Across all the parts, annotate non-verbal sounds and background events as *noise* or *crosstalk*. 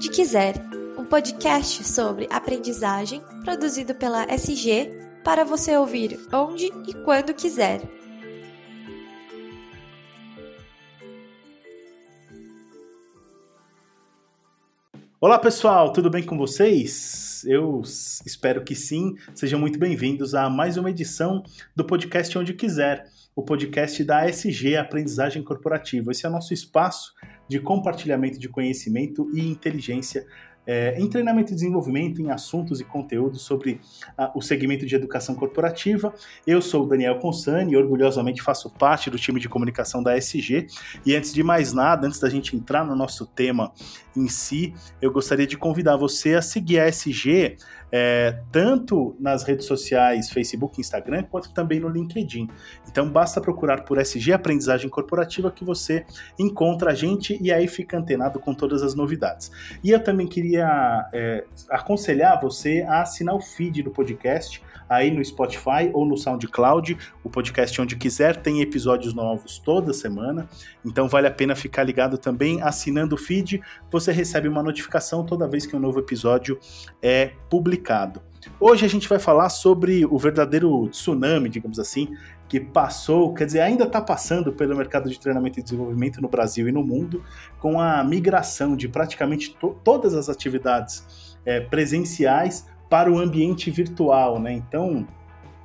Onde Quiser, um podcast sobre aprendizagem produzido pela SG para você ouvir onde e quando quiser. Olá pessoal, tudo bem com vocês? Eu espero que sim. Sejam muito bem-vindos a mais uma edição do podcast Onde Quiser, o podcast da SG Aprendizagem Corporativa. Esse é o nosso espaço de compartilhamento de conhecimento e inteligência é, em treinamento e desenvolvimento, em assuntos e conteúdos sobre a, o segmento de educação corporativa. Eu sou o Daniel Consani orgulhosamente faço parte do time de comunicação da SG. E antes de mais nada, antes da gente entrar no nosso tema em si, eu gostaria de convidar você a seguir a SG é, tanto nas redes sociais, Facebook, Instagram, quanto também no LinkedIn. Então basta procurar por SG Aprendizagem Corporativa que você encontra a gente e aí fica antenado com todas as novidades. E eu também queria é, aconselhar você a assinar o feed do podcast aí no Spotify ou no SoundCloud, o podcast onde quiser, tem episódios novos toda semana, então vale a pena ficar ligado também assinando o feed, você recebe uma notificação toda vez que um novo episódio é publicado. Hoje a gente vai falar sobre o verdadeiro tsunami, digamos assim, que passou, quer dizer, ainda está passando pelo mercado de treinamento e desenvolvimento no Brasil e no mundo, com a migração de praticamente to todas as atividades é, presenciais para o ambiente virtual, né? Então,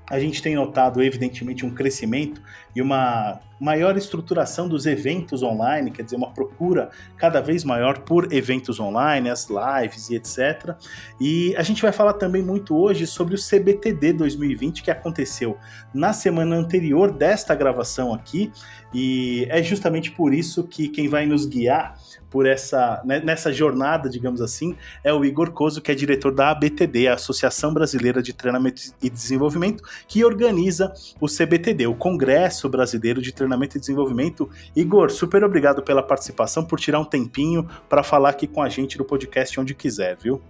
a gente tem notado, evidentemente, um crescimento e uma maior estruturação dos eventos online, quer dizer, uma procura cada vez maior por eventos online, as lives e etc. E a gente vai falar também muito hoje sobre o CBTD 2020, que aconteceu na semana anterior desta gravação aqui, e é justamente por isso que quem vai nos guiar por essa né, nessa jornada, digamos assim, é o Igor Coso, que é diretor da ABTD, a Associação Brasileira de Treinamento e Desenvolvimento, que organiza o CBTD, o Congresso Brasileiro de Treinamento e Desenvolvimento. Igor, super obrigado pela participação, por tirar um tempinho para falar aqui com a gente no podcast onde quiser, viu?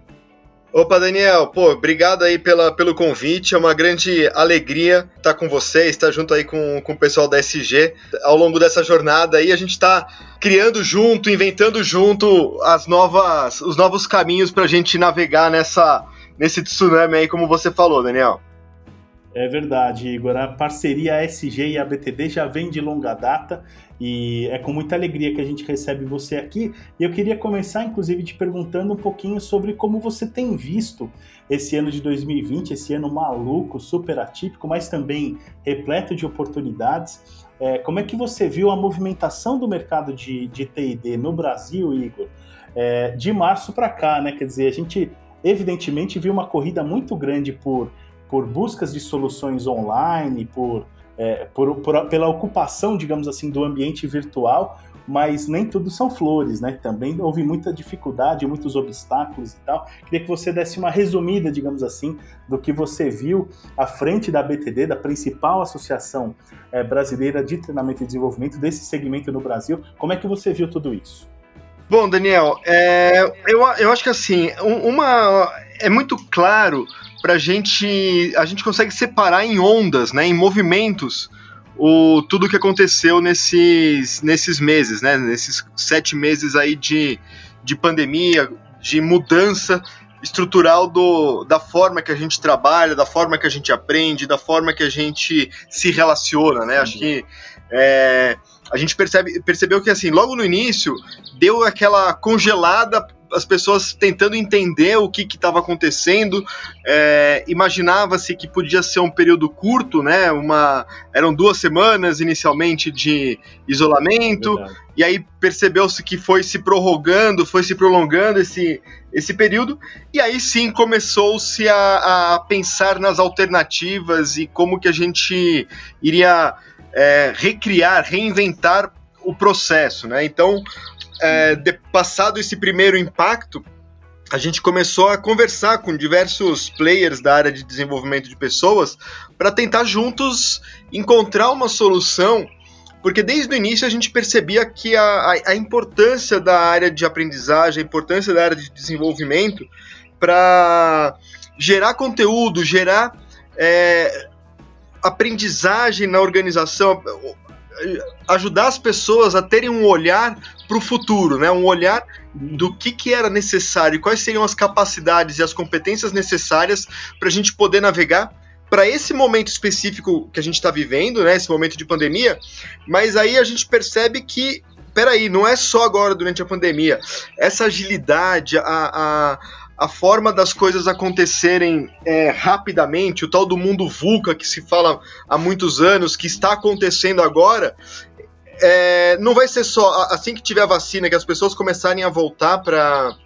Opa, Daniel, pô, obrigado aí pela, pelo convite. É uma grande alegria estar com você, estar junto aí com, com o pessoal da SG. Ao longo dessa jornada aí, a gente está criando junto, inventando junto as novas, os novos caminhos para a gente navegar nessa, nesse tsunami aí, como você falou, Daniel. É verdade, Igor. A parceria SG e a BTD já vem de longa data e é com muita alegria que a gente recebe você aqui. E eu queria começar, inclusive, te perguntando um pouquinho sobre como você tem visto esse ano de 2020, esse ano maluco, super atípico, mas também repleto de oportunidades. É, como é que você viu a movimentação do mercado de, de TD no Brasil, Igor, é, de março para cá, né? Quer dizer, a gente evidentemente viu uma corrida muito grande por por buscas de soluções online, por, é, por, por, pela ocupação, digamos assim, do ambiente virtual, mas nem tudo são flores, né? Também houve muita dificuldade, muitos obstáculos e tal. Queria que você desse uma resumida, digamos assim, do que você viu à frente da BTD, da principal associação é, brasileira de treinamento e desenvolvimento desse segmento no Brasil. Como é que você viu tudo isso? Bom, Daniel, é, eu, eu acho que assim, uma é muito claro pra gente. A gente consegue separar em ondas, né? Em movimentos. O, tudo que aconteceu nesses, nesses meses, né? Nesses sete meses aí de, de pandemia, de mudança estrutural do, da forma que a gente trabalha, da forma que a gente aprende, da forma que a gente se relaciona, né? Sim. Acho que é, a gente percebe, percebeu que assim, logo no início deu aquela congelada as pessoas tentando entender o que estava acontecendo. É, Imaginava-se que podia ser um período curto, né? Uma, eram duas semanas inicialmente de isolamento, é e aí percebeu-se que foi se prorrogando, foi se prolongando esse, esse período, e aí sim começou-se a, a pensar nas alternativas e como que a gente iria é, recriar, reinventar o processo, né? Então, é, de, passado esse primeiro impacto, a gente começou a conversar com diversos players da área de desenvolvimento de pessoas para tentar juntos encontrar uma solução, porque desde o início a gente percebia que a, a, a importância da área de aprendizagem, a importância da área de desenvolvimento para gerar conteúdo, gerar é, aprendizagem na organização, ajudar as pessoas a terem um olhar para o futuro, né? Um olhar do que, que era necessário quais seriam as capacidades e as competências necessárias para a gente poder navegar para esse momento específico que a gente está vivendo, né? Esse momento de pandemia. Mas aí a gente percebe que peraí, não é só agora durante a pandemia. Essa agilidade, a, a, a forma das coisas acontecerem é, rapidamente, o tal do mundo VUCA que se fala há muitos anos, que está acontecendo agora, é, não vai ser só assim que tiver a vacina, que as pessoas começarem a voltar para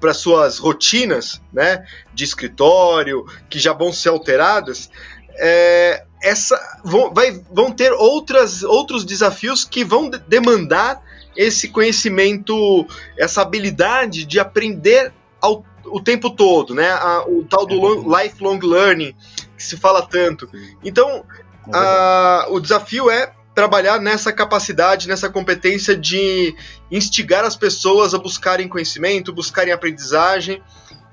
para suas rotinas, né, de escritório, que já vão ser alteradas, é, essa vão, vai, vão ter outras, outros desafios que vão demandar esse conhecimento, essa habilidade de aprender ao, o tempo todo, né? A, o tal do long, lifelong learning que se fala tanto. Então, a, o desafio é trabalhar nessa capacidade, nessa competência de instigar as pessoas a buscarem conhecimento, buscarem aprendizagem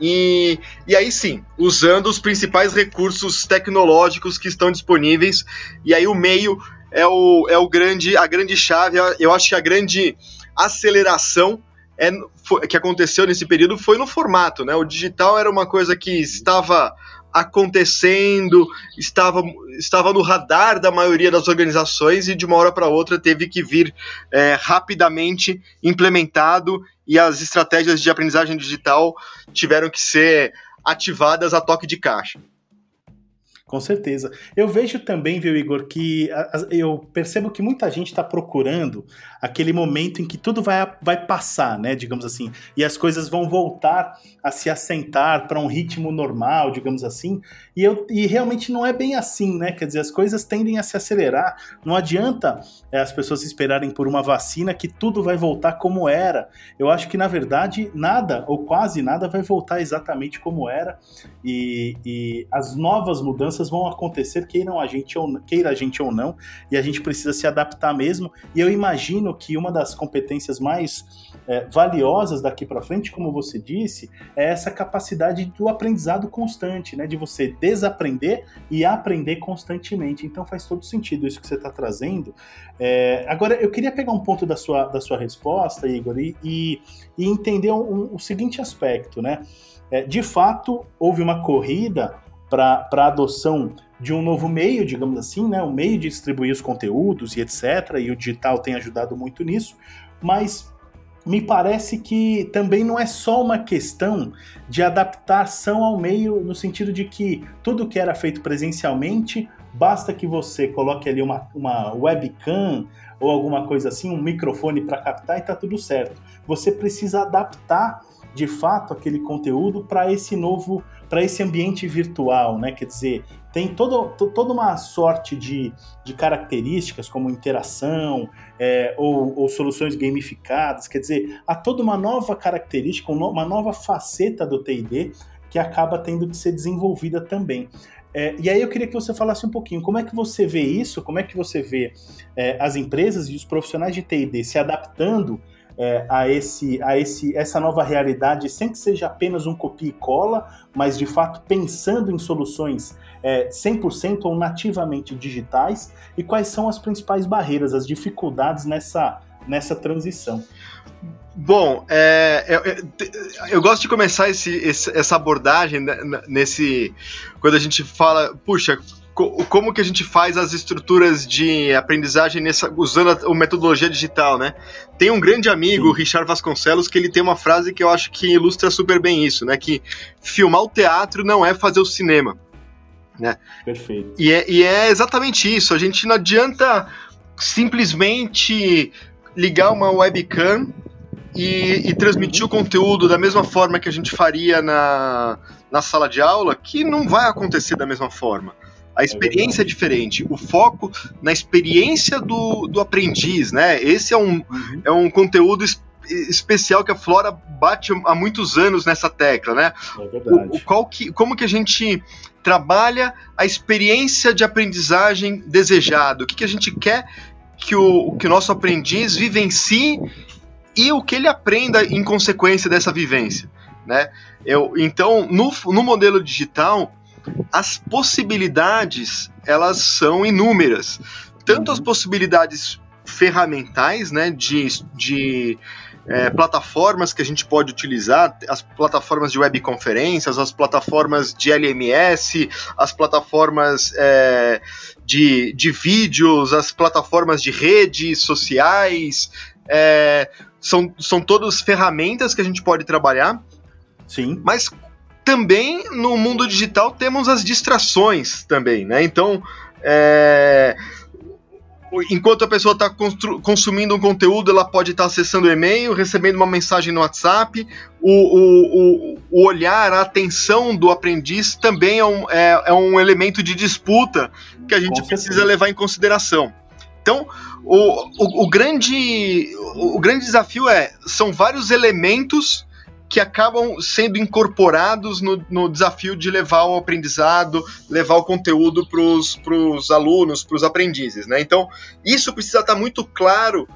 e, e aí sim, usando os principais recursos tecnológicos que estão disponíveis. E aí o meio é o, é o grande, a grande chave. Eu acho que a grande aceleração é, foi, que aconteceu nesse período foi no formato, né? O digital era uma coisa que estava acontecendo, estava, estava no radar da maioria das organizações e de uma hora para outra teve que vir é, rapidamente implementado e as estratégias de aprendizagem digital tiveram que ser ativadas a toque de caixa. Com certeza. Eu vejo também, viu, Igor, que eu percebo que muita gente está procurando aquele momento em que tudo vai, vai passar, né, digamos assim, e as coisas vão voltar a se assentar para um ritmo normal, digamos assim, e, eu, e realmente não é bem assim, né, quer dizer, as coisas tendem a se acelerar, não adianta é, as pessoas esperarem por uma vacina que tudo vai voltar como era, eu acho que, na verdade, nada, ou quase nada, vai voltar exatamente como era, e, e as novas mudanças vão acontecer, queiram a gente ou, queira a gente ou não, e a gente precisa se adaptar mesmo. E eu imagino que uma das competências mais é, valiosas daqui para frente, como você disse, é essa capacidade do aprendizado constante, né? De você desaprender e aprender constantemente. Então faz todo sentido isso que você está trazendo. É, agora, eu queria pegar um ponto da sua, da sua resposta, Igor, e, e, e entender um, um, o seguinte aspecto, né? É, de fato, houve uma corrida para a adoção de um novo meio, digamos assim, né, um meio de distribuir os conteúdos e etc. E o digital tem ajudado muito nisso, mas me parece que também não é só uma questão de adaptação ao meio, no sentido de que tudo que era feito presencialmente, basta que você coloque ali uma, uma webcam ou alguma coisa assim, um microfone para captar e está tudo certo. Você precisa adaptar de fato aquele conteúdo para esse novo para esse ambiente virtual, né? Quer dizer, tem todo, toda uma sorte de, de características, como interação é, ou, ou, soluções gamificadas, quer dizer, há toda uma nova característica, uma nova faceta do TD que acaba tendo que ser desenvolvida também. É, e aí eu queria que você falasse um pouquinho como é que você vê isso, como é que você vê é, as empresas e os profissionais de TD se adaptando é, a, esse, a esse, essa nova realidade sem que seja apenas um copia e cola, mas de fato pensando em soluções é, 100% ou nativamente digitais e quais são as principais barreiras, as dificuldades nessa, nessa transição. Bom, é, eu, eu, gosto de começar esse, esse, essa abordagem nesse. Quando a gente fala, puxa, como que a gente faz as estruturas de aprendizagem nessa, usando a, a metodologia digital, né? Tem um grande amigo, o Richard Vasconcelos, que ele tem uma frase que eu acho que ilustra super bem isso, né? Que filmar o teatro não é fazer o cinema. Né? Perfeito. E é, e é exatamente isso. A gente não adianta simplesmente ligar uma webcam e, e, transmitir o conteúdo da mesma forma que a gente faria na, na sala de aula, que não vai acontecer da mesma forma. A experiência é, é, diferente, o foco na experiência do, do aprendiz, né? Esse é um, uhum. é um conteúdo especial que a Flora bate há muitos anos nessa tecla, né? É verdade. O, o, qual que, como que a gente trabalha a experiência de aprendizagem desejada? O que, que a gente quer que o, que o nosso aprendiz vivencie e o que ele aprenda em consequência dessa vivência, né? Eu, então, no, no modelo digital, as possibilidades elas são inúmeras. Tanto as uhum. possibilidades ferramentais, né, de, de é, plataformas que a gente pode utilizar, as plataformas de webconferências, as plataformas de LMS, as plataformas é, de, de vídeos, as plataformas de redes sociais, é, são, são todas ferramentas que a gente pode trabalhar. Sim. Mas também no mundo digital temos as distrações também, né? Então, é, enquanto a pessoa está consumindo um conteúdo, ela pode estar tá acessando o e-mail, recebendo uma mensagem no WhatsApp. O, o, o, olhar, a atenção do aprendiz também é um, é, é um elemento de disputa que a gente precisa levar em consideração. Então, o, o, o, grande, o grande desafio é: são vários elementos que acabam sendo incorporados no, no desafio de levar o aprendizado, levar o conteúdo para os alunos, para os aprendizes. Né? Então, isso precisa estar muito claro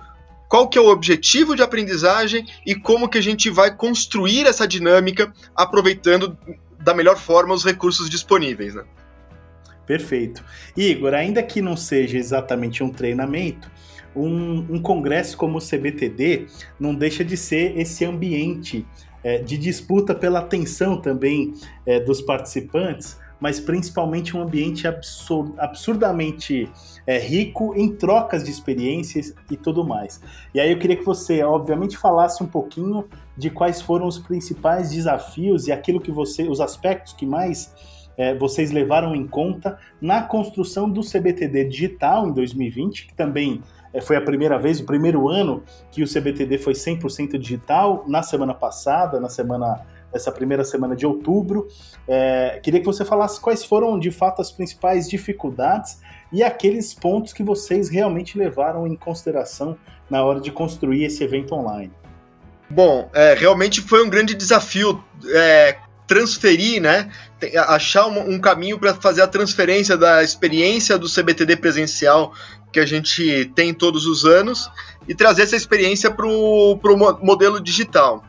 qual que é o objetivo de aprendizagem e como que a gente vai construir essa dinâmica aproveitando da melhor forma os recursos disponíveis. Né? Perfeito. Igor, ainda que não seja exatamente um treinamento, um, um, congresso como o CBTD não deixa de ser esse ambiente é, de disputa pela atenção também é, dos participantes, mas principalmente um ambiente absur absurdamente é, rico em trocas de experiências e tudo mais. E aí eu queria que você, obviamente, falasse um pouquinho de quais foram os principais desafios e aquilo que você, os aspectos que mais é, vocês levaram em conta na construção do CBTD digital em 2020, que também é, foi a primeira vez, o primeiro ano que o CBTD foi 100% digital, na semana passada, na semana essa primeira semana de outubro. É, queria que você falasse quais foram de fato as principais dificuldades e aqueles pontos que vocês realmente levaram em consideração na hora de construir esse evento online. Bom, é, realmente foi um grande desafio é, transferir, né, achar um, um caminho para fazer a transferência da experiência do CBTD presencial que a gente tem todos os anos e trazer essa experiência para o modelo digital.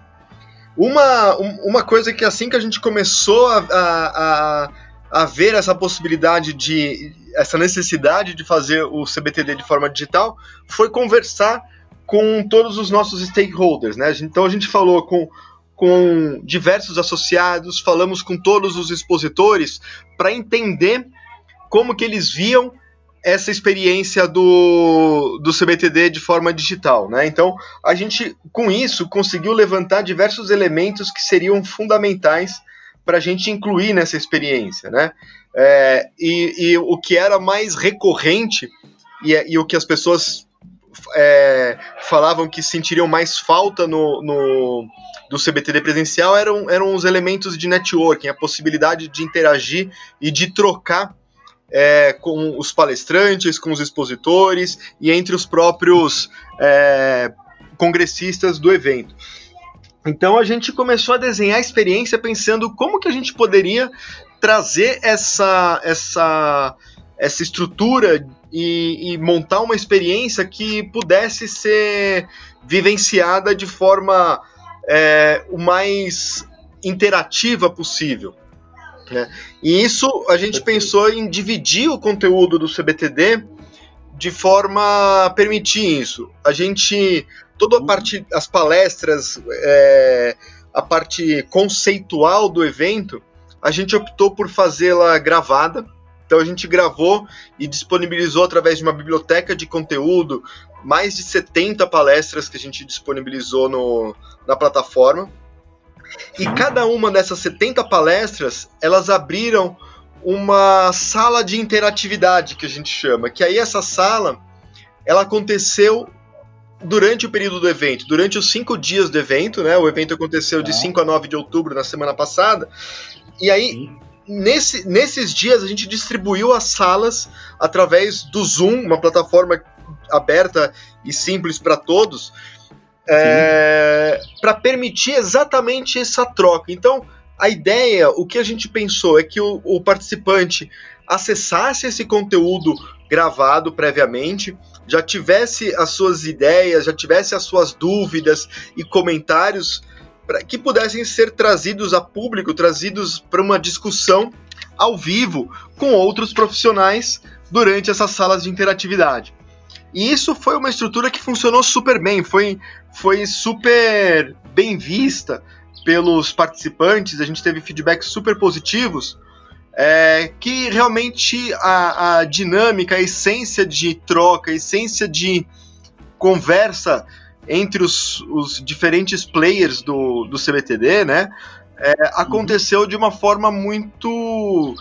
Uma, uma coisa que assim que a gente começou a, a, a, ver essa possibilidade de essa necessidade de fazer o CBTD de forma digital foi conversar com todos os nossos stakeholders, né? Então a gente falou com com diversos associados, falamos com todos os expositores para entender como que eles viam essa experiência do, do CBTD de forma digital, né? Então, a gente, com isso, conseguiu levantar diversos elementos que seriam fundamentais para a gente incluir nessa experiência, né? É, e, e, o que era mais recorrente e, e o que as pessoas é, falavam que sentiriam mais falta no, no, do CBTD presencial eram, eram os elementos de networking, a possibilidade de interagir e de trocar é, com os palestrantes, com os expositores e entre os próprios é, congressistas do evento. Então a gente começou a desenhar a experiência pensando como que a gente poderia trazer essa, essa, essa estrutura e, e montar uma experiência que pudesse ser vivenciada de forma é, o mais interativa possível. Né? E isso a gente pensou em dividir o conteúdo do CBTD de forma a permitir isso. A gente, toda a uhum. parte, as palestras, é, a parte conceitual do evento, a gente optou por fazê-la gravada. Então a gente gravou e disponibilizou através de uma biblioteca de conteúdo mais de 70 palestras que a gente disponibilizou no, na plataforma. E cada uma dessas 70 palestras, elas abriram uma sala de interatividade, que a gente chama. Que aí essa sala, ela aconteceu durante o período do evento, durante os cinco dias do evento, né? O evento aconteceu de 5 a 9 de outubro, na semana passada. E aí, nesse, nesses dias, a gente distribuiu as salas através do Zoom, uma plataforma aberta e simples para todos, é, para permitir exatamente essa troca. Então, a ideia, o que a gente pensou é que o, o participante acessasse esse conteúdo gravado previamente, já tivesse as suas ideias, já tivesse as suas dúvidas e comentários para que pudessem ser trazidos a público, trazidos para uma discussão ao vivo com outros profissionais durante essas salas de interatividade. E isso foi uma estrutura que funcionou super bem, foi, foi super bem vista pelos participantes, a gente teve feedbacks super positivos, é, que realmente a, a dinâmica, a essência de troca, a essência de conversa entre os, os diferentes players do, do CBTD, né, é, aconteceu uhum. de uma forma muito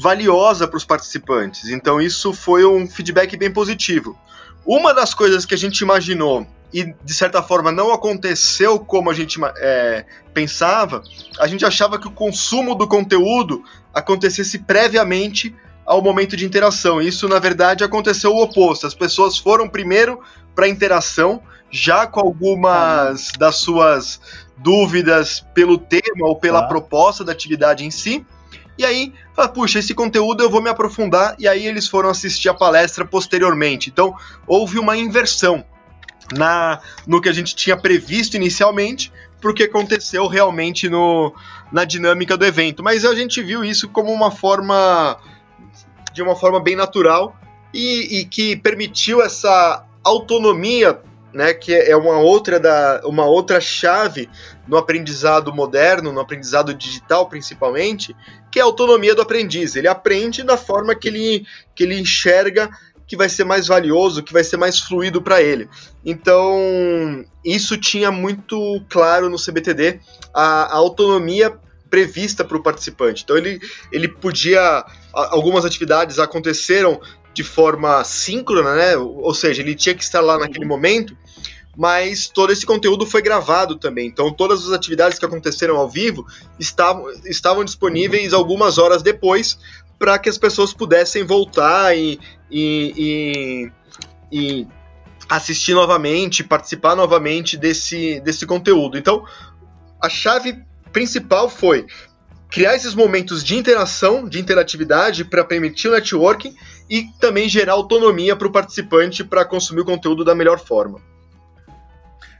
valiosa para os participantes. Então isso foi um feedback bem positivo. Uma das coisas que a gente imaginou e de certa forma não aconteceu como a gente é, pensava, a gente achava que o consumo do conteúdo acontecesse previamente ao momento de interação. Isso, na verdade, aconteceu o oposto. As pessoas foram primeiro para a interação, já com algumas das suas dúvidas pelo tema ou pela tá. proposta da atividade em si. E aí, fala, puxa, esse conteúdo eu vou me aprofundar, e aí eles foram assistir a palestra posteriormente. Então, houve uma inversão na no que a gente tinha previsto inicialmente, porque aconteceu realmente no, na dinâmica do evento. Mas a gente viu isso como uma forma de uma forma bem natural e, e que permitiu essa autonomia, né, que é uma outra da uma outra chave no aprendizado moderno, no aprendizado digital principalmente, que é a autonomia do aprendiz. Ele aprende da forma que ele, que ele enxerga que vai ser mais valioso, que vai ser mais fluido para ele. Então, isso tinha muito claro no CBTD a, a autonomia prevista para o participante. Então, ele, ele podia. Algumas atividades aconteceram de forma síncrona, né? Ou seja, ele tinha que estar lá naquele momento, mas todo esse conteúdo foi gravado também. Então, todas as atividades que aconteceram ao vivo estavam, estavam disponíveis algumas horas depois para que as pessoas pudessem voltar e, e, e, e assistir novamente, participar novamente desse, desse conteúdo. Então, a chave principal foi criar esses momentos de interação, de interatividade para permitir o networking e também gerar autonomia para o participante para consumir o conteúdo da melhor forma.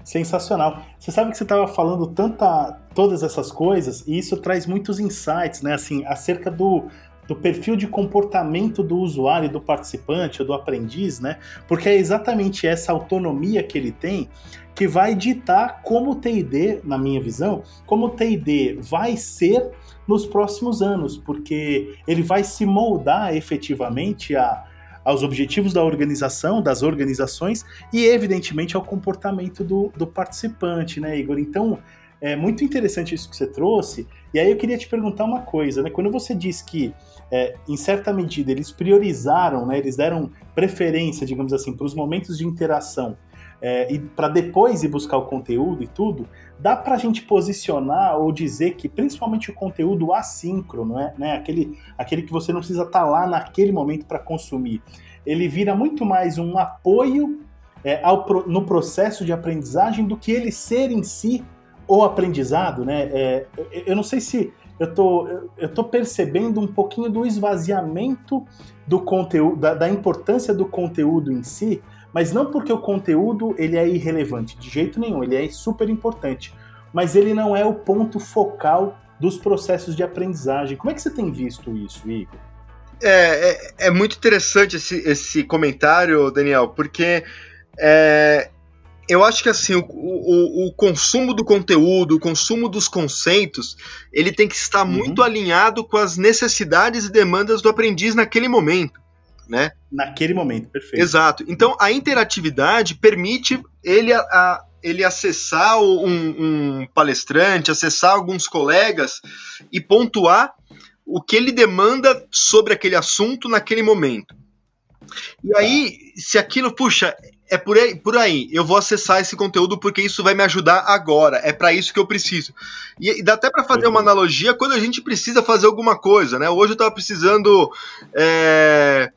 Sensacional. Você sabe que você estava falando tanta, todas essas coisas e isso traz muitos insights, né? Assim, acerca do, do perfil de comportamento do usuário, do participante ou do aprendiz, né? Porque é exatamente essa autonomia que ele tem que vai ditar como o TID, na minha visão, como o TID vai ser nos próximos anos, porque ele vai se moldar efetivamente a, aos objetivos da organização, das organizações e, evidentemente, ao comportamento do, do participante, né, Igor? Então, é muito interessante isso que você trouxe. E aí eu queria te perguntar uma coisa, né? Quando você diz que é, em certa medida, eles priorizaram, né, eles deram preferência, digamos assim, para os momentos de interação é, e para depois ir buscar o conteúdo e tudo, dá para a gente posicionar ou dizer que principalmente o conteúdo assíncrono, né, né, aquele, aquele que você não precisa estar tá lá naquele momento para consumir, ele vira muito mais um apoio é, ao, no processo de aprendizagem do que ele ser em si o aprendizado, né? É, eu não sei se eu tô, eu tô percebendo um pouquinho do esvaziamento do conteúdo, da, da, importância do conteúdo em si, mas não porque o conteúdo ele é irrelevante, de jeito nenhum, ele é super importante, mas ele não é o ponto focal dos processos de aprendizagem. Como é que você tem visto isso, Igor? É, é, é muito interessante esse, esse comentário, Daniel, porque é, eu acho que assim, o, o, o, consumo do conteúdo, o consumo dos conceitos, ele tem que estar uhum. muito alinhado com as necessidades e demandas do aprendiz naquele momento. Né? Naquele momento, perfeito. Exato. Então a interatividade permite ele, a, a ele acessar um, um palestrante, acessar alguns colegas e pontuar o que ele demanda sobre aquele assunto naquele momento. E aí, se aquilo, puxa, é por aí, por aí. Eu vou acessar esse conteúdo porque isso vai me ajudar agora. É para isso que eu preciso. E, e dá até para fazer uma analogia quando a gente precisa fazer alguma coisa, né? Hoje eu estava precisando é,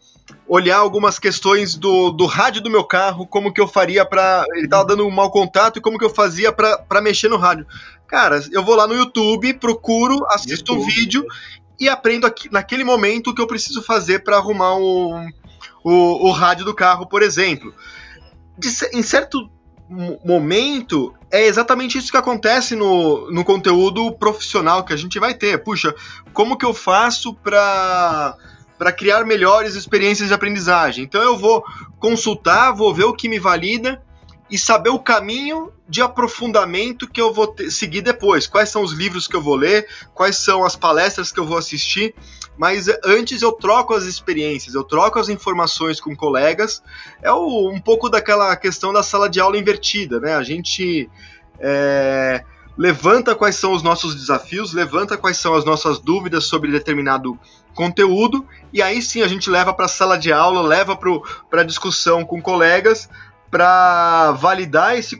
olhar algumas questões do, do rádio do meu carro, como que eu faria para ele tava dando um mau contato e como que eu fazia para mexer no rádio. Cara, eu vou lá no YouTube, procuro, assisto YouTube. um vídeo e aprendo aqui, naquele momento o que eu preciso fazer para arrumar um, o, o rádio do carro, por exemplo de, em certo momento, é exatamente isso que acontece no, no conteúdo profissional que a gente vai ter. Puxa, como que eu faço para para criar melhores experiências de aprendizagem. Então eu vou consultar, vou ver o que me valida e saber o caminho de aprofundamento que eu vou ter, seguir depois. Quais são os livros que eu vou ler, quais são as palestras que eu vou assistir. Mas antes eu troco as experiências, eu troco as informações com colegas. É um pouco daquela questão da sala de aula invertida, né? A gente é, levanta quais são os nossos desafios, levanta quais são as nossas dúvidas sobre determinado conteúdo, e aí sim a gente leva para a sala de aula, leva para a discussão com colegas para validar esse,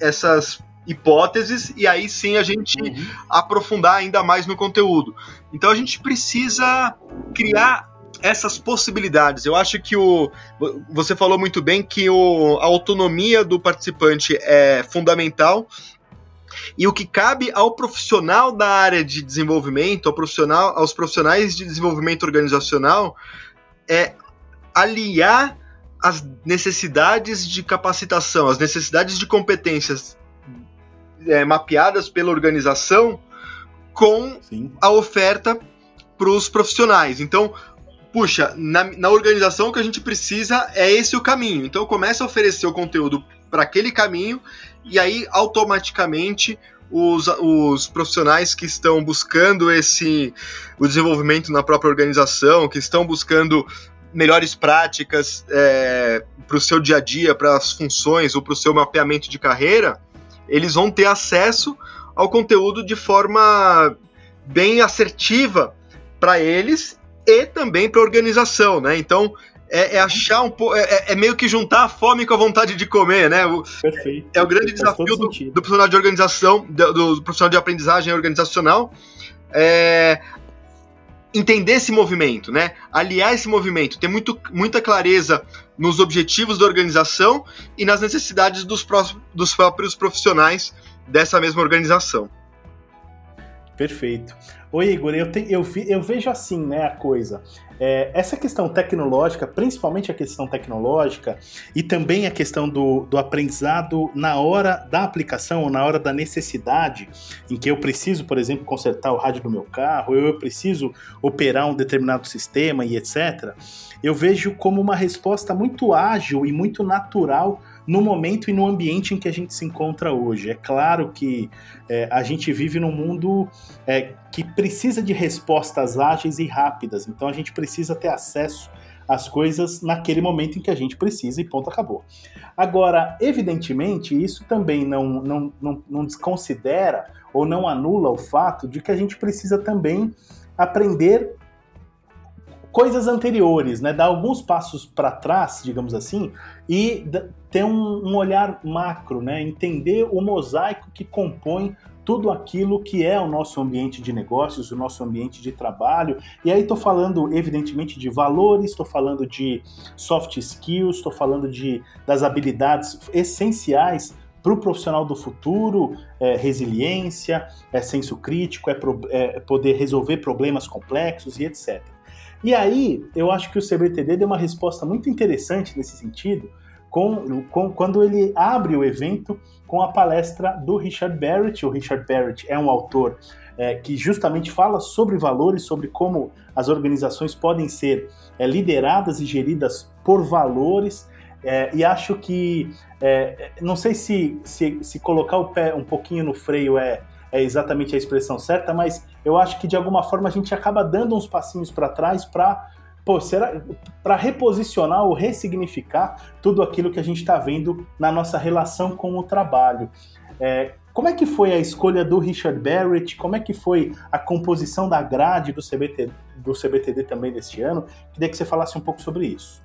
essas hipóteses e aí sim a gente uhum. aprofundar ainda mais no conteúdo. Então a gente precisa criar essas possibilidades. Eu acho que o você falou muito bem que o, a autonomia do participante é fundamental. E o que cabe ao profissional da área de desenvolvimento, ao profissional, aos profissionais de desenvolvimento organizacional, é aliar as necessidades de capacitação, as necessidades de competências é, mapeadas pela organização com Sim. a oferta para os profissionais. Então, puxa, na, na, organização o que a gente precisa é esse o caminho. Então, começa a oferecer o conteúdo para aquele caminho e aí automaticamente os, os profissionais que estão buscando esse o desenvolvimento na própria organização, que estão buscando melhores práticas é, para o seu dia a dia, para as funções ou para o seu mapeamento de carreira, eles vão ter acesso ao conteúdo de forma bem assertiva para eles e também para a organização, né? Então é, é achar um pouco, é, é, é, meio que juntar a fome com a vontade de comer, né? O, Perfeito. É o grande desafio do, do, profissional de organização, do, do, profissional de aprendizagem organizacional. É, entender esse movimento, né? Aliar esse movimento, ter muito, muita clareza nos objetivos da organização e nas necessidades dos, pró dos próprios profissionais dessa mesma organização. Perfeito. Oi, Igor, eu, te, eu, vi, eu vejo assim né, a coisa. É, essa questão tecnológica, principalmente a questão tecnológica, e também a questão do, do aprendizado na hora da aplicação, ou na hora da necessidade, em que eu preciso, por exemplo, consertar o rádio do meu carro, eu preciso operar um determinado sistema e etc., eu vejo como uma resposta muito ágil e muito natural no momento e no ambiente em que a gente se encontra hoje. É claro que é, a gente vive num mundo é, que precisa de respostas ágeis e rápidas, então a gente precisa ter acesso às coisas naquele momento em que a gente precisa e ponto, acabou. Agora, evidentemente, isso também não, não, não, não desconsidera ou não anula o fato de que a gente precisa também aprender coisas anteriores, né? Dar alguns passos para trás, digamos assim, e ter um, um, olhar macro, né? Entender o mosaico que compõe tudo aquilo que é o nosso ambiente de negócios, o nosso ambiente de trabalho. E aí estou falando, evidentemente, de valores, estou falando de soft skills, estou falando de das habilidades essenciais para o profissional do futuro, é, resiliência, é senso crítico, é, pro, é poder resolver problemas complexos e etc. E aí, eu acho que o CBTD deu uma resposta muito interessante nesse sentido, com, com, quando ele abre o evento com a palestra do Richard Barrett. O Richard Barrett é um autor é, que justamente fala sobre valores, sobre como as organizações podem ser é, lideradas e geridas por valores. É, e acho que, é, não sei se, se, se colocar o pé um pouquinho no freio é, é exatamente a expressão certa, mas eu acho que de alguma forma a gente acaba dando uns passinhos para trás para para reposicionar ou ressignificar tudo aquilo que a gente está vendo na nossa relação com o trabalho. É, como é que foi a escolha do Richard Barrett? Como é que foi a composição da grade do, CBT, do CBTD também deste ano? Queria que você falasse um pouco sobre isso.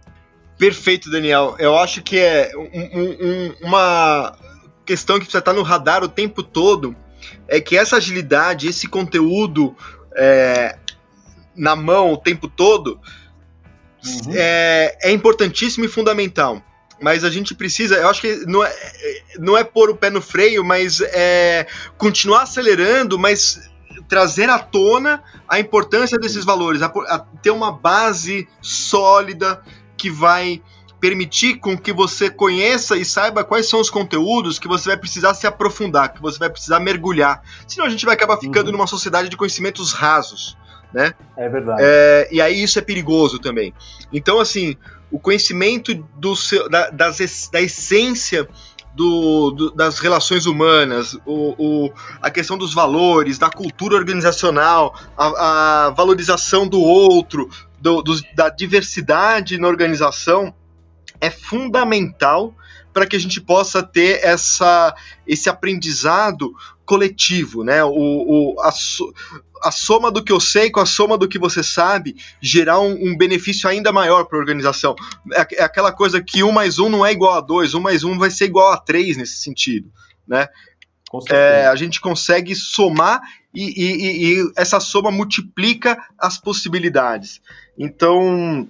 Perfeito, Daniel. Eu acho que é um, um, uma questão que precisa estar no radar o tempo todo é que essa agilidade, esse conteúdo é, na mão o tempo todo uhum. é, é importantíssimo e fundamental mas a gente precisa, eu acho que não é, não é pôr o pé no freio, mas é continuar acelerando, mas trazer à tona a importância desses valores, a, a ter uma base sólida que vai permitir com que você conheça e saiba quais são os conteúdos que você vai precisar se aprofundar, que você vai precisar mergulhar. Senão a gente vai acabar ficando uhum. numa sociedade de conhecimentos rasos. né? É verdade. É, e aí isso é perigoso também. Então, assim, o conhecimento do seu, da, das, da essência do, do, das relações humanas, o, o, a questão dos valores, da cultura organizacional, a, a valorização do outro, do, do, da diversidade na organização, é fundamental para que a gente possa ter essa, esse aprendizado coletivo, né? O, o, a, a soma do que eu sei com a soma do que você sabe gerar um, um benefício ainda maior para a organização. É, é, aquela coisa que um mais um não é igual a dois, um mais um vai ser igual a três nesse sentido, né? É, a gente consegue somar e, e, e, essa soma multiplica as possibilidades. Então,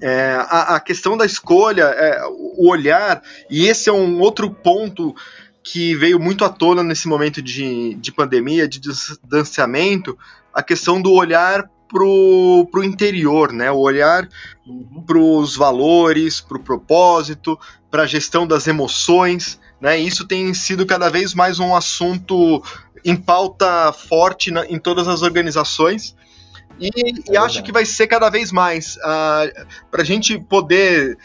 é, a, a, questão da escolha, é, o olhar, e esse é um outro ponto que veio muito à tona nesse momento de, de pandemia, de distanciamento, a questão do olhar pro, pro interior, né? O olhar uhum. para os valores, para o propósito, para a gestão das emoções, né? Isso tem sido cada vez mais um assunto em pauta forte na, em todas as organizações. E, é e acho que vai ser cada vez mais. Uh, ah, para a gente poder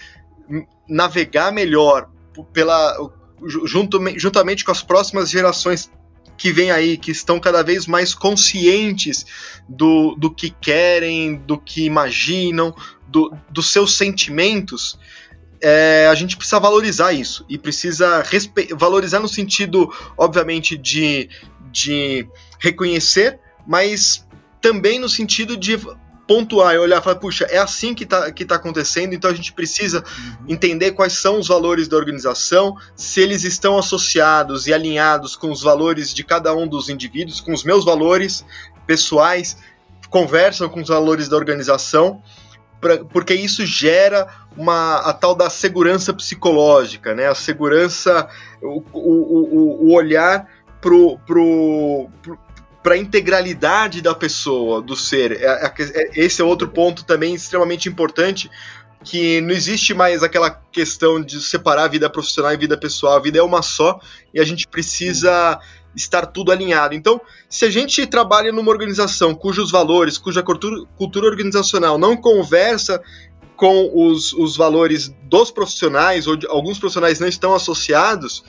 navegar melhor pela, junto, juntamente com as próximas gerações que vêm aí, que estão cada vez mais conscientes do, do que querem, do que imaginam, do, dos seus sentimentos, é, a gente precisa valorizar isso e precisa valorizar no sentido, obviamente, de, de reconhecer, mas também no sentido de pontuar e olhar e falar, puxa, é assim que está que tá acontecendo, então a gente precisa uhum. entender quais são os valores da organização, se eles estão associados e alinhados com os valores de cada um dos indivíduos, com os meus valores pessoais, conversam com os valores da organização, pra, porque isso gera uma, a tal da segurança psicológica, né? A segurança, o, o, o, o olhar pro, pro, pro para a integralidade da pessoa, do ser. É, é, é, esse é outro ponto também extremamente importante, que não existe mais aquela questão de separar a vida profissional e vida pessoal. A vida é uma só e a gente precisa estar tudo alinhado. Então, se a gente trabalha numa organização cujos valores, cuja cultura, cultura organizacional não conversa com os, os valores dos profissionais, ou de, alguns profissionais não estão associados,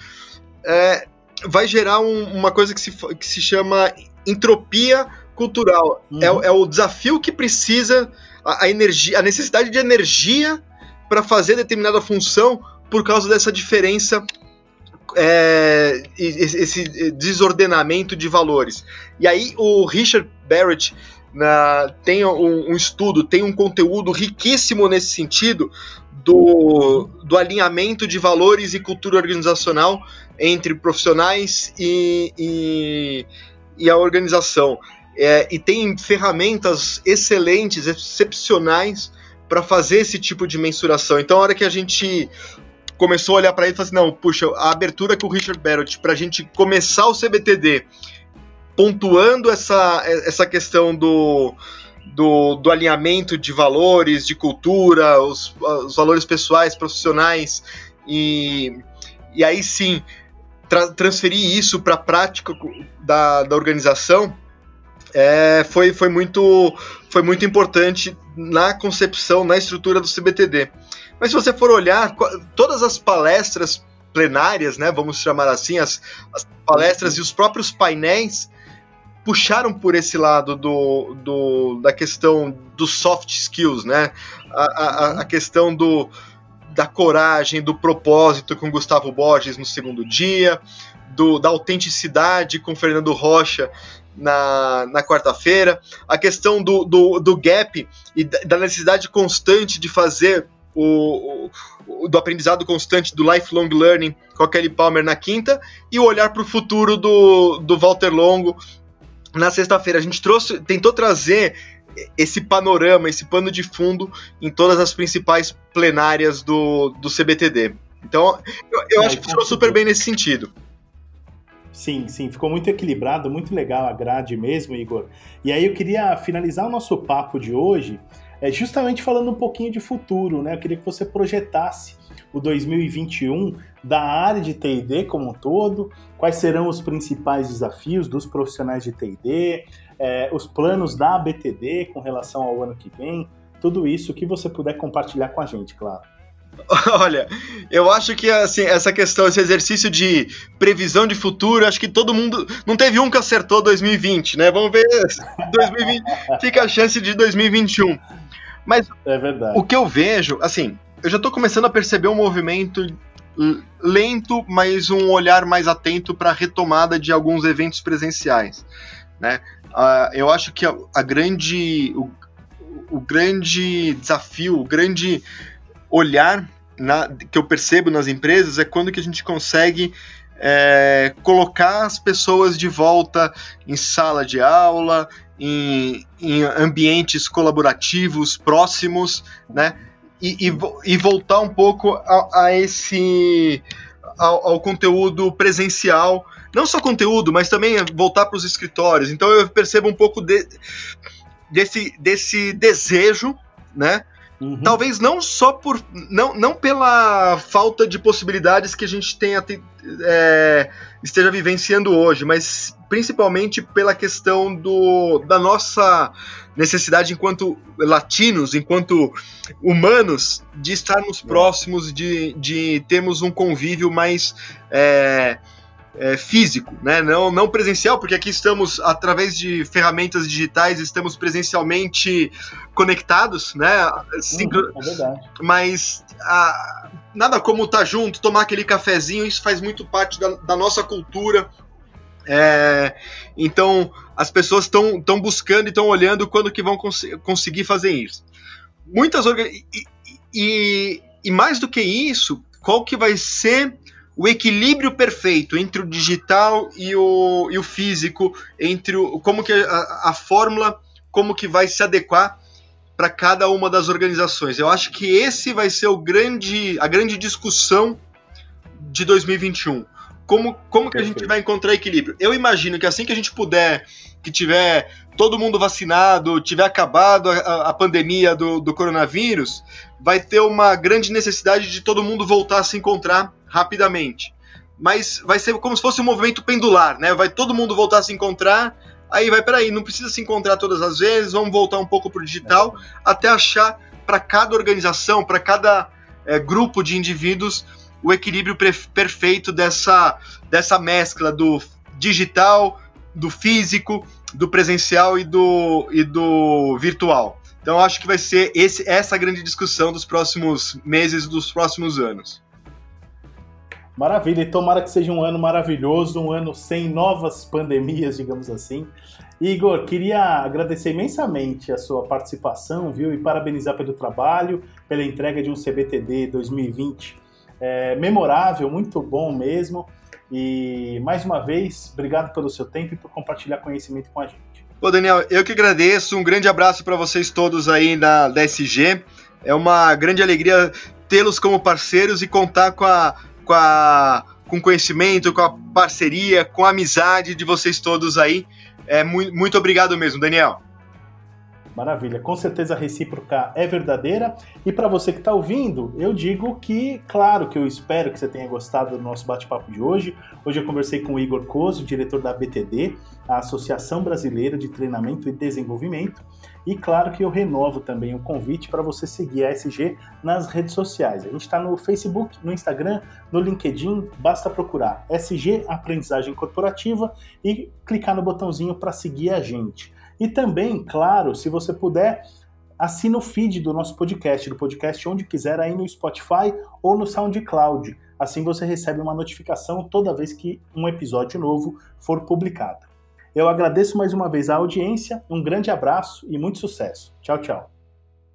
é, vai gerar um, uma coisa que se, que se chama entropia cultural. É uhum. É, é, o desafio que precisa a, a, energia, a necessidade de energia para fazer determinada função por causa dessa diferença, é, esse desordenamento de valores. E aí o Richard Barrett na, tem um, um, estudo, tem um conteúdo riquíssimo nesse sentido do, do alinhamento de valores e cultura organizacional entre profissionais e, e e a organização. É, e tem ferramentas excelentes, excepcionais para fazer esse tipo de mensuração. Então, a hora que a gente começou a olhar para ele, falou assim: não, puxa, a abertura com o Richard Barrett para a gente começar o CBTD, pontuando essa, essa questão do, do, do alinhamento de valores, de cultura, os, os valores pessoais, profissionais, e, e aí sim tra transferir isso para a prática da, da organização é, foi, foi, muito, foi muito importante na concepção, na estrutura do CBTD. Mas se você for olhar, todas as palestras plenárias, né, vamos chamar assim, as, as palestras e os próprios painéis puxaram por esse lado do, do, da questão dos soft skills, né? A, a, a questão do, da coragem, do propósito com Gustavo Borges no segundo dia, do, da autenticidade com Fernando Rocha na, na quarta-feira, a questão do, do, do gap e da necessidade constante de fazer o, o, do aprendizado constante do lifelong learning com a Kelly Palmer na quinta e o olhar para o futuro do, do Walter Longo na sexta-feira. A gente trouxe, tentou trazer esse panorama, esse pano de fundo em todas as principais plenárias do, do CBTD. Então, eu, eu é, acho que funcionou super bem nesse sentido. Sim, sim, ficou muito equilibrado, muito legal a grade mesmo, Igor. E aí eu queria finalizar o nosso papo de hoje é, justamente falando um pouquinho de futuro, né? Eu queria que você projetasse o 2021 da área de TD como um todo, quais serão os principais desafios dos profissionais de TD, é, os planos da BTD com relação ao ano que vem, tudo isso que você puder compartilhar com a gente, claro. *laughs* Olha, eu acho que assim, essa questão, esse exercício de previsão de futuro, acho que todo mundo. Não teve um que acertou 2020, né? Vamos ver. 2020, *laughs* fica a chance de 2021. Mas é verdade. o que eu vejo, assim, eu já estou começando a perceber um movimento lento, mas um olhar mais atento para a retomada de alguns eventos presenciais. Né? Uh, eu acho que a, a grande. O, o grande desafio, o grande olhar na, que eu percebo nas empresas é quando que a gente consegue é, colocar as pessoas de volta em sala de aula, em, em ambientes colaborativos próximos, né? E, e, e voltar um pouco a, a esse ao, ao, conteúdo presencial, não só conteúdo, mas também voltar para os escritórios. Então eu percebo um pouco de, desse, desse desejo, né, Uhum. Talvez não só por. Não, não pela falta de possibilidades que a gente tenha, é, esteja vivenciando hoje, mas principalmente pela questão do, da nossa necessidade enquanto latinos, enquanto humanos, de estarmos próximos, de, de termos um convívio mais. É, é, físico, né? não, não presencial, porque aqui estamos, através de ferramentas digitais, estamos presencialmente conectados, né? Sincro... É verdade. Mas a, nada como estar tá junto, tomar aquele cafezinho, isso faz muito parte da, da nossa cultura. É, então, as pessoas estão buscando e estão olhando quando que vão cons conseguir fazer isso. Muitas e, e, e mais do que isso, qual que vai ser o equilíbrio perfeito entre o digital e o, e o físico, entre o, como que a, a fórmula, como que vai se adequar para cada uma das organizações. Eu acho que esse vai ser o grande, a grande discussão de 2021. Como, como que a gente vai encontrar equilíbrio? Eu imagino que assim que a gente puder, que tiver todo mundo vacinado, tiver acabado a, a pandemia do, do coronavírus, vai ter uma grande necessidade de todo mundo voltar a se encontrar rapidamente. Mas vai ser como se fosse um movimento pendular, né? Vai todo mundo voltar a se encontrar, aí vai, peraí, não precisa se encontrar todas as vezes, vamos voltar um pouco pro digital, até achar para cada organização, para cada é, grupo de indivíduos, o equilíbrio perfeito dessa, dessa mescla do digital, do físico, do presencial e do, e do virtual. Então acho que vai ser esse, essa grande discussão dos próximos meses, dos próximos anos. Maravilha, e tomara que seja um ano maravilhoso, um ano sem novas pandemias, digamos assim. Igor, queria agradecer imensamente a sua participação, viu, e parabenizar pelo trabalho, pela entrega de um CBTD 2020 é, memorável, muito bom mesmo. E mais uma vez, obrigado pelo seu tempo e por compartilhar conhecimento com a gente. Ô Daniel, eu que agradeço. Um grande abraço para vocês todos aí da, da SG. É uma grande alegria tê-los como parceiros e contar com a com, a, com conhecimento, com a parceria, com a amizade de vocês todos aí. É, muito, muito obrigado mesmo, Daniel. Maravilha, com certeza a recíproca é verdadeira. E para você que está ouvindo, eu digo que, claro, que eu espero que você tenha gostado do nosso bate-papo de hoje. Hoje eu conversei com o Igor Coso, diretor da BTD, a Associação Brasileira de Treinamento e Desenvolvimento. E claro que eu renovo também o convite para você seguir a SG nas redes sociais. A gente está no Facebook, no Instagram, no LinkedIn, basta procurar SG Aprendizagem Corporativa e clicar no botãozinho para seguir a gente. E também, claro, se você puder, assina o feed do nosso podcast, do podcast onde quiser, aí no Spotify ou no SoundCloud. Assim você recebe uma notificação toda vez que um episódio novo for publicado. Eu agradeço mais uma vez a audiência, um grande abraço e muito sucesso. Tchau, tchau.